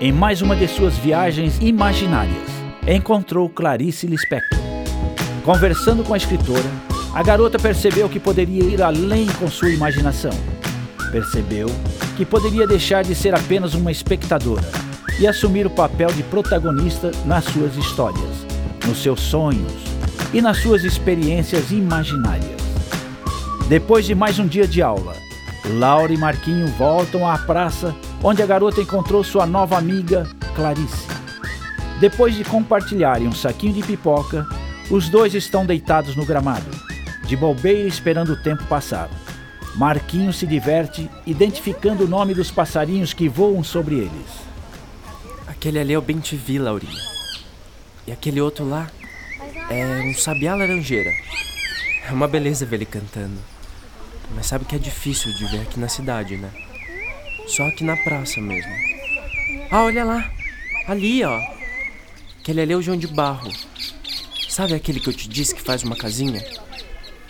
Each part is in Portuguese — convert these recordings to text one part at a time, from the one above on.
em mais uma de suas viagens imaginárias, encontrou Clarice Lispector. Conversando com a escritora, a garota percebeu que poderia ir além com sua imaginação. Percebeu que poderia deixar de ser apenas uma espectadora e assumir o papel de protagonista nas suas histórias, nos seus sonhos e nas suas experiências imaginárias. Depois de mais um dia de aula, Laura e Marquinho voltam à praça onde a garota encontrou sua nova amiga, Clarice. Depois de compartilharem um saquinho de pipoca, os dois estão deitados no gramado, de bobeira esperando o tempo passar. Marquinho se diverte identificando o nome dos passarinhos que voam sobre eles. Aquele ali é o Bentivi, Laurinha. E aquele outro lá é um sabiá laranjeira. É uma beleza ver ele cantando. Mas sabe que é difícil de ver aqui na cidade, né? Só aqui na praça mesmo. Ah, olha lá. Ali, ó. Aquele ali é o João de Barro. Sabe aquele que eu te disse que faz uma casinha?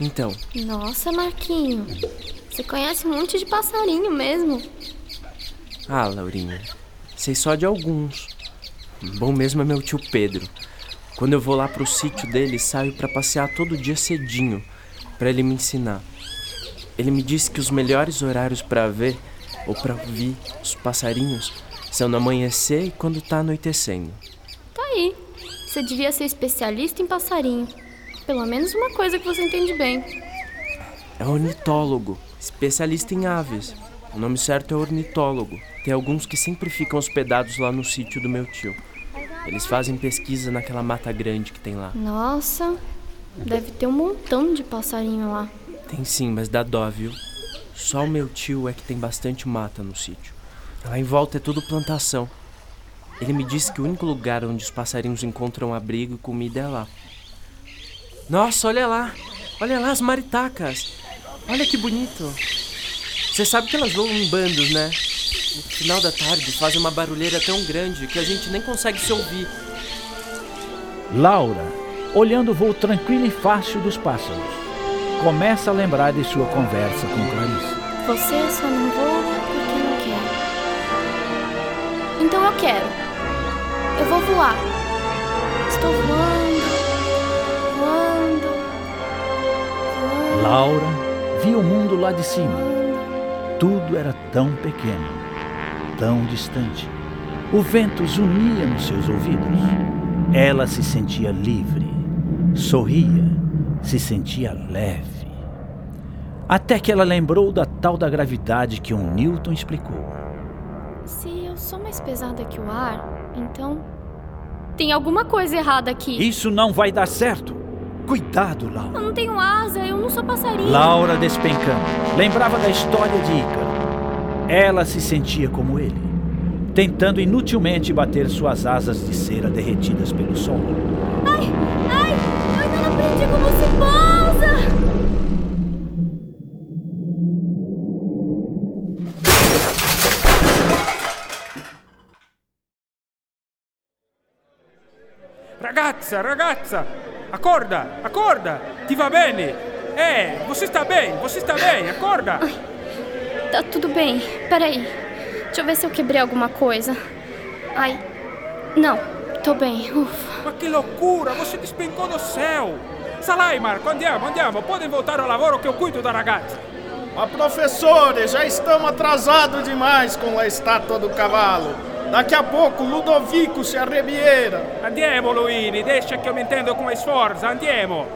Então. Nossa, Marquinho. Você conhece um monte de passarinho mesmo. Ah, Laurinha. Sei só de alguns. Bom mesmo é meu tio Pedro. Quando eu vou lá pro sítio dele, saio para passear todo dia cedinho, para ele me ensinar. Ele me disse que os melhores horários para ver ou para ouvir os passarinhos são no amanhecer e quando tá anoitecendo. Tá aí. Você devia ser especialista em passarinho. Pelo menos uma coisa que você entende bem. É ornitólogo, especialista em aves. O nome certo é ornitólogo. Tem alguns que sempre ficam hospedados lá no sítio do meu tio. Eles fazem pesquisa naquela mata grande que tem lá. Nossa, deve ter um montão de passarinho lá. Tem sim, mas dá dó, viu? Só o meu tio é que tem bastante mata no sítio. Lá em volta é tudo plantação. Ele me disse que o único lugar onde os passarinhos encontram abrigo e comida é lá. Nossa, olha lá! Olha lá as maritacas! Olha que bonito! Você sabe que elas voam em bandos, né? No final da tarde fazem uma barulheira tão grande que a gente nem consegue se ouvir. Laura, olhando o voo tranquilo e fácil dos pássaros começa a lembrar de sua conversa com Clarice. Você só não voa porque não quer. Então eu quero. Eu vou voar. Estou voando, voando, voando. Laura via o mundo lá de cima. Tudo era tão pequeno, tão distante. O vento zunia nos seus ouvidos. Ela se sentia livre, sorria se sentia leve. Até que ela lembrou da tal da gravidade que um Newton explicou. Se eu sou mais pesada que o ar, então tem alguma coisa errada aqui. Isso não vai dar certo. Cuidado, Laura. Eu não tenho asa, eu não sou passarinho. Laura despencando. Lembrava da história de Ícaro. Ela se sentia como ele, tentando inutilmente bater suas asas de cera derretidas pelo sol. Ai, ai, eu ainda não aprendi como se pousa! Ragazza, ragazza, accorda, accorda, ti va bene? Eh, você está bem, você está bem, acorda. Tá tudo bem, peraí. Deixa eu ver se eu quebrei alguma coisa. Ai, não, tô bem, ufa. Ma che loucura, você despencou do céu. Salai, Marco, andiamo, andiamo, podem voltar ao lavoro que eu cuido da ragazza. Mas professores, já estamos atrasados demais com a estátua do cavalo. Daqui a pouco Ludovico se arrebieira. Andiamo, Luini, deixa que eu me entendo com esforço, andiamo.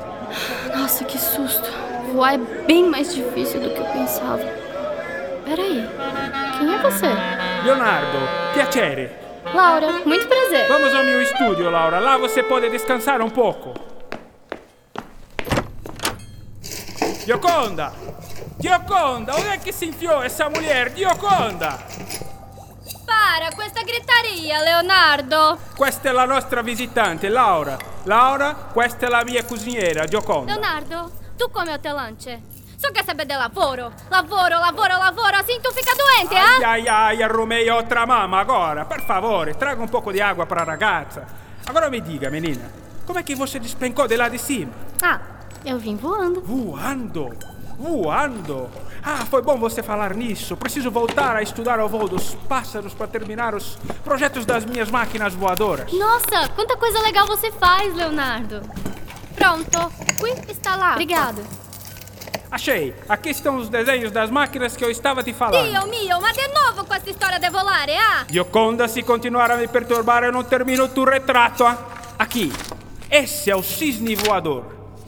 Nossa, que susto. voar é bem mais difícil do que eu pensava. Peraí, quem é você? Leonardo, piacere. Laura, muito prazer. Vamos ao meu estúdio, Laura. Lá você pode descansar um pouco. Gioconda! Gioconda, onde é que se enfiou essa mulher? Gioconda! Para questa gritaria, Leonardo! Questa è la nostra visitante, Laura. Laura, questa è la mia cuciniera, Gioconda. Leonardo, tu come o teu lanche? Só quer saber de lavoro? Lavoro, lavoro, lavoro, assim tu fica doente, Ai, ah? ai, ai, arrumei outra mamma agora. Per favore, traga um pouco de água para a ragazza. Agora me diga, menina, como é que você despencou de lá de cima? Ah, eu vim voando. Voando? Voando? Ah, foi bom você falar nisso. Preciso voltar a estudar o voo dos pássaros para terminar os projetos das minhas máquinas voadoras. Nossa, quanta coisa legal você faz, Leonardo. Pronto, qui está lá. Obrigada. Achei. Aqui estão os desenhos das máquinas que eu estava te falando. Dio mio, ma de novo com essa história de volare, ah? Gioconda, se continuar a me perturbar, eu não termino tu retrato. ah. Aqui. Esse é o cisne voador.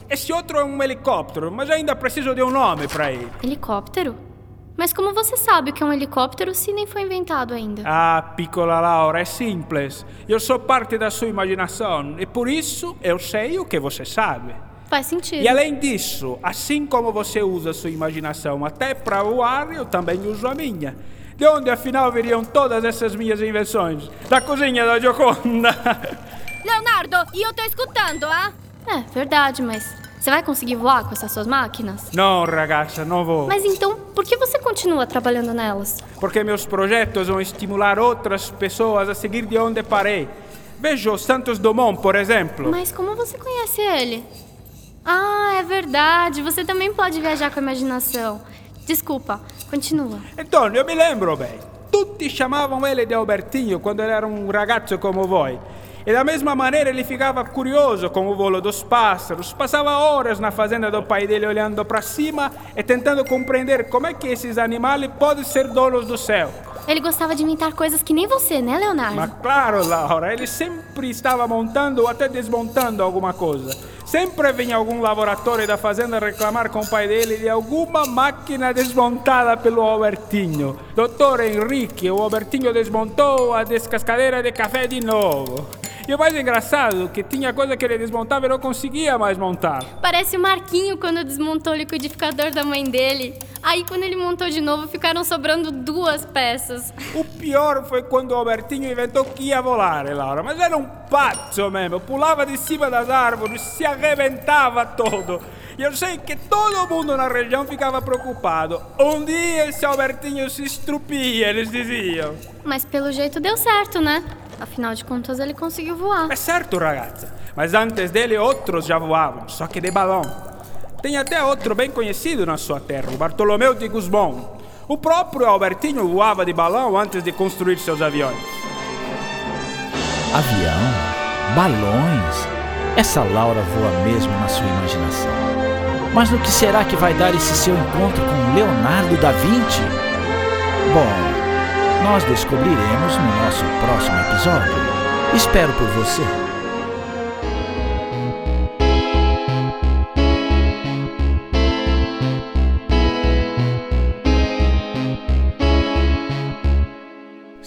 Esse outro é um helicóptero, mas ainda preciso de um nome para ele. Helicóptero? Mas como você sabe o que é um helicóptero se nem foi inventado ainda? Ah, piccola Laura, é simples. Eu sou parte da sua imaginação e por isso eu sei o que você sabe. Faz sentido. E além disso, assim como você usa a sua imaginação até para voar, eu também uso a minha. De onde afinal viriam todas essas minhas invenções? Da cozinha da Gioconda. Leonardo, e eu tô escutando, ah? É, verdade, mas você vai conseguir voar com essas suas máquinas? Não, ragazza, não vou. Mas então, por que você continua trabalhando nelas? Porque meus projetos vão estimular outras pessoas a seguir de onde parei. Veja o Santos Dumont, por exemplo. Mas como você conhece ele? Ah, é verdade. Você também pode viajar com a imaginação. Desculpa, continua. Então, eu me lembro bem. Tutti chamavam ele de Albertinho quando ele era um ragazzo como voi. E da mesma maneira ele ficava curioso com o volo dos pássaros. Passava horas na fazenda do pai dele olhando para cima e tentando compreender como é que esses animais podem ser donos do céu. Ele gostava de inventar coisas que nem você, né, Leonardo? Mas claro, Laura, ele sempre estava montando ou até desmontando alguma coisa. Sempre vinha algum laboratório da fazenda reclamar com o pai dele de alguma máquina desmontada pelo Albertinho. Doutor Henrique, o Albertinho desmontou a descascadeira de café de novo. E o mais engraçado, que tinha coisa que ele desmontava e não conseguia mais montar. Parece o Marquinho quando desmontou o liquidificador da mãe dele. Aí, quando ele montou de novo, ficaram sobrando duas peças. O pior foi quando o Albertinho inventou que ia volar, Laura. Mas era um pazzo mesmo. Pulava de cima das árvores, se arrebentava todo. E eu sei que todo mundo na região ficava preocupado. Um dia esse Albertinho se estrupia, eles diziam. Mas pelo jeito deu certo, né? Afinal de contas, ele conseguiu voar. É certo, ragazza. Mas antes dele, outros já voavam, só que de balão. Tem até outro bem conhecido na sua terra, o Bartolomeu de Gusmão. O próprio Albertinho voava de balão antes de construir seus aviões. Avião? Balões? Essa Laura voa mesmo na sua imaginação. Mas no que será que vai dar esse seu encontro com Leonardo da Vinci? Bom, nós descobriremos no nosso próximo episódio. Espero por você.